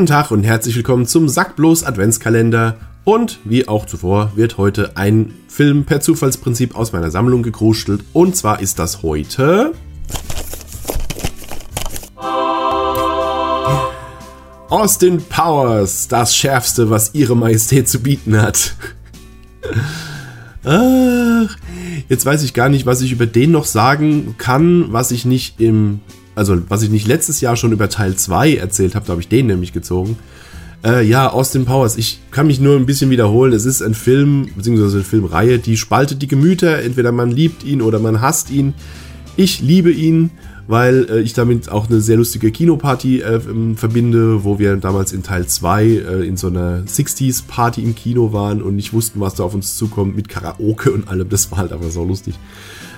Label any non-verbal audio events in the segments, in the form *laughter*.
Guten Tag und herzlich willkommen zum Sackblos Adventskalender. Und wie auch zuvor wird heute ein Film per Zufallsprinzip aus meiner Sammlung gekruschelt. Und zwar ist das heute Austin Powers, das Schärfste, was ihre Majestät zu bieten hat. *laughs* Ach, jetzt weiß ich gar nicht, was ich über den noch sagen kann, was ich nicht im, also was ich nicht letztes Jahr schon über Teil 2 erzählt habe, da habe ich den nämlich gezogen. Äh, ja, Austin Powers, ich kann mich nur ein bisschen wiederholen. Es ist ein Film, beziehungsweise eine Filmreihe, die spaltet die Gemüter. Entweder man liebt ihn oder man hasst ihn. Ich liebe ihn weil äh, ich damit auch eine sehr lustige Kinoparty äh, verbinde, wo wir damals in Teil 2 äh, in so einer 60s-Party im Kino waren und nicht wussten, was da auf uns zukommt mit Karaoke und allem. Das war halt einfach so lustig.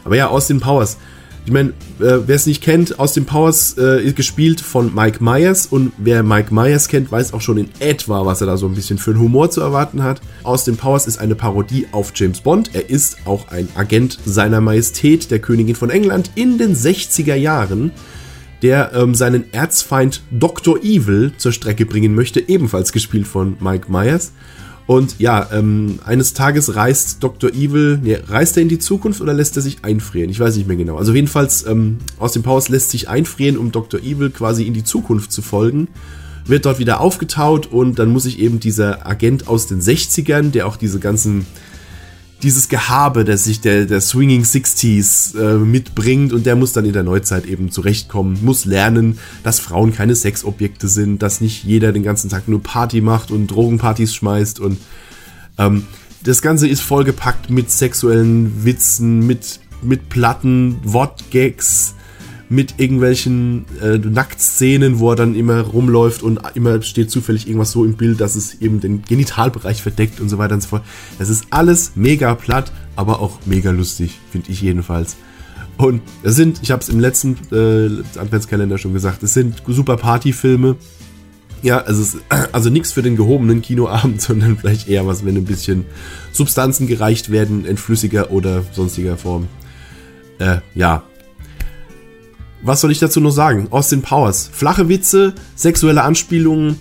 Aber ja, Austin Powers. Ich meine, äh, wer es nicht kennt, Austin Powers äh, ist gespielt von Mike Myers und wer Mike Myers kennt, weiß auch schon in etwa, was er da so ein bisschen für einen Humor zu erwarten hat. Austin Powers ist eine Parodie auf James Bond. Er ist auch ein Agent seiner Majestät, der Königin von England, in den 60er Jahren, der ähm, seinen Erzfeind Dr. Evil zur Strecke bringen möchte, ebenfalls gespielt von Mike Myers. Und ja, ähm, eines Tages reist Dr. Evil, nee, reist er in die Zukunft oder lässt er sich einfrieren? Ich weiß nicht mehr genau. Also jedenfalls, ähm, aus dem Powers lässt sich einfrieren, um Dr. Evil quasi in die Zukunft zu folgen. Wird dort wieder aufgetaut und dann muss sich eben dieser Agent aus den 60ern, der auch diese ganzen dieses Gehabe, das sich der, der Swinging Sixties äh, mitbringt und der muss dann in der Neuzeit eben zurechtkommen, muss lernen, dass Frauen keine Sexobjekte sind, dass nicht jeder den ganzen Tag nur Party macht und Drogenpartys schmeißt und ähm, das Ganze ist vollgepackt mit sexuellen Witzen, mit, mit Platten, Wortgags, mit irgendwelchen äh, Nacktszenen, wo er dann immer rumläuft und immer steht zufällig irgendwas so im Bild, dass es eben den Genitalbereich verdeckt und so weiter und so fort. Das ist alles mega platt, aber auch mega lustig, finde ich jedenfalls. Und es sind, ich habe es im letzten äh, Adventskalender schon gesagt, es sind super Partyfilme. Ja, *clears throat* also, es, also nichts für den gehobenen Kinoabend, *laughs* sondern vielleicht eher was, wenn ein bisschen Substanzen gereicht werden in flüssiger oder sonstiger Form. Äh, ja, was soll ich dazu noch sagen? Austin Powers. Flache Witze, sexuelle Anspielungen,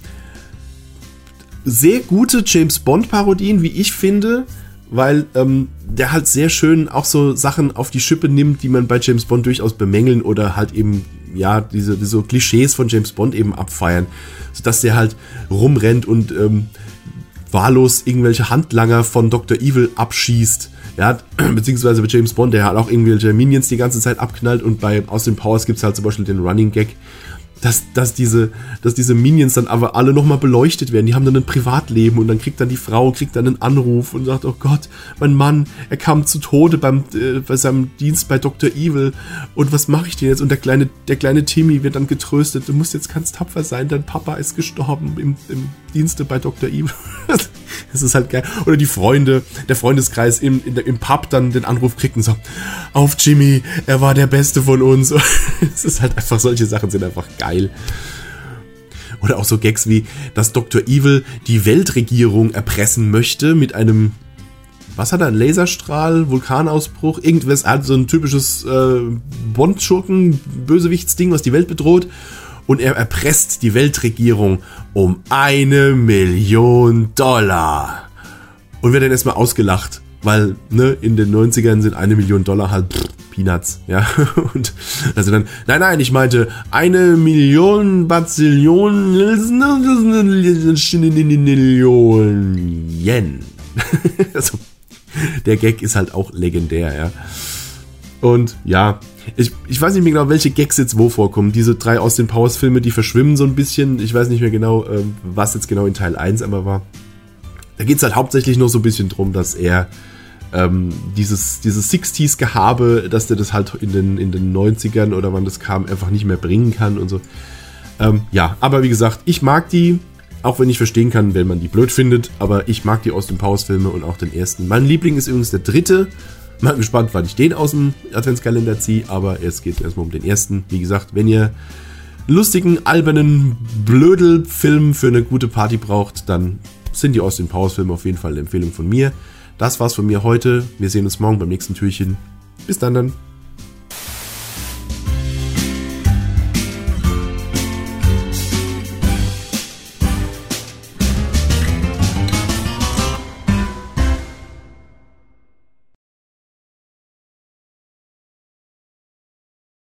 sehr gute James Bond-Parodien, wie ich finde, weil ähm, der halt sehr schön auch so Sachen auf die Schippe nimmt, die man bei James Bond durchaus bemängeln oder halt eben, ja, diese, diese Klischees von James Bond eben abfeiern. Sodass der halt rumrennt und ähm, wahllos irgendwelche Handlanger von Dr. Evil abschießt ja, *clears throat* beziehungsweise bei James Bond, der halt auch irgendwelche Minions die ganze Zeit abknallt und bei Austin Powers gibt es halt zum Beispiel den Running Gag, dass, dass, diese, dass diese Minions dann aber alle nochmal beleuchtet werden. Die haben dann ein Privatleben und dann kriegt dann die Frau, kriegt dann einen Anruf und sagt, oh Gott, mein Mann, er kam zu Tode beim, äh, bei seinem Dienst bei Dr. Evil und was mache ich denn jetzt? Und der kleine, der kleine Timmy wird dann getröstet, du musst jetzt ganz tapfer sein, dein Papa ist gestorben im, im Dienste bei Dr. Evil. *laughs* das ist halt geil. Oder die Freunde, der Freundeskreis im, in, im Pub dann den Anruf kriegt und sagt, auf Jimmy, er war der Beste von uns. *laughs* Es ist halt einfach, solche Sachen sind einfach geil. Oder auch so Gags wie, dass Dr. Evil die Weltregierung erpressen möchte mit einem, was hat er, ein Laserstrahl, Vulkanausbruch, irgendwas, er hat so ein typisches äh, Bond-Schurken-Bösewichtsding, was die Welt bedroht und er erpresst die Weltregierung um eine Million Dollar. Und wird dann erstmal ausgelacht, weil ne, in den 90ern sind eine Million Dollar halt pff, Peanuts, ja. *laughs* Und also dann, nein, nein, ich meinte eine Million Bazillion Yen. *laughs* also, der Gag ist halt auch legendär, ja. Und ja, ich, ich weiß nicht mehr genau, welche Gags jetzt wo vorkommen. Diese drei aus den Powers-Filme, die verschwimmen so ein bisschen. Ich weiß nicht mehr genau, ähm, was jetzt genau in Teil 1 einmal war. Da geht es halt hauptsächlich nur so ein bisschen drum, dass er ähm, dieses, dieses 60s-Gehabe, dass der das halt in den, in den 90ern oder wann das kam, einfach nicht mehr bringen kann und so. Ähm, ja, aber wie gesagt, ich mag die, auch wenn ich verstehen kann, wenn man die blöd findet, aber ich mag die aus den Powers-Filme und auch den ersten. Mein Liebling ist übrigens der dritte. Mal gespannt, wann ich den aus dem Adventskalender ziehe, aber jetzt geht es erstmal um den ersten. Wie gesagt, wenn ihr lustigen, albernen Blödelfilm für eine gute Party braucht, dann sind die Austin Powers Filme auf jeden Fall eine Empfehlung von mir. Das war's von mir heute. Wir sehen uns morgen beim nächsten Türchen. Bis dann dann.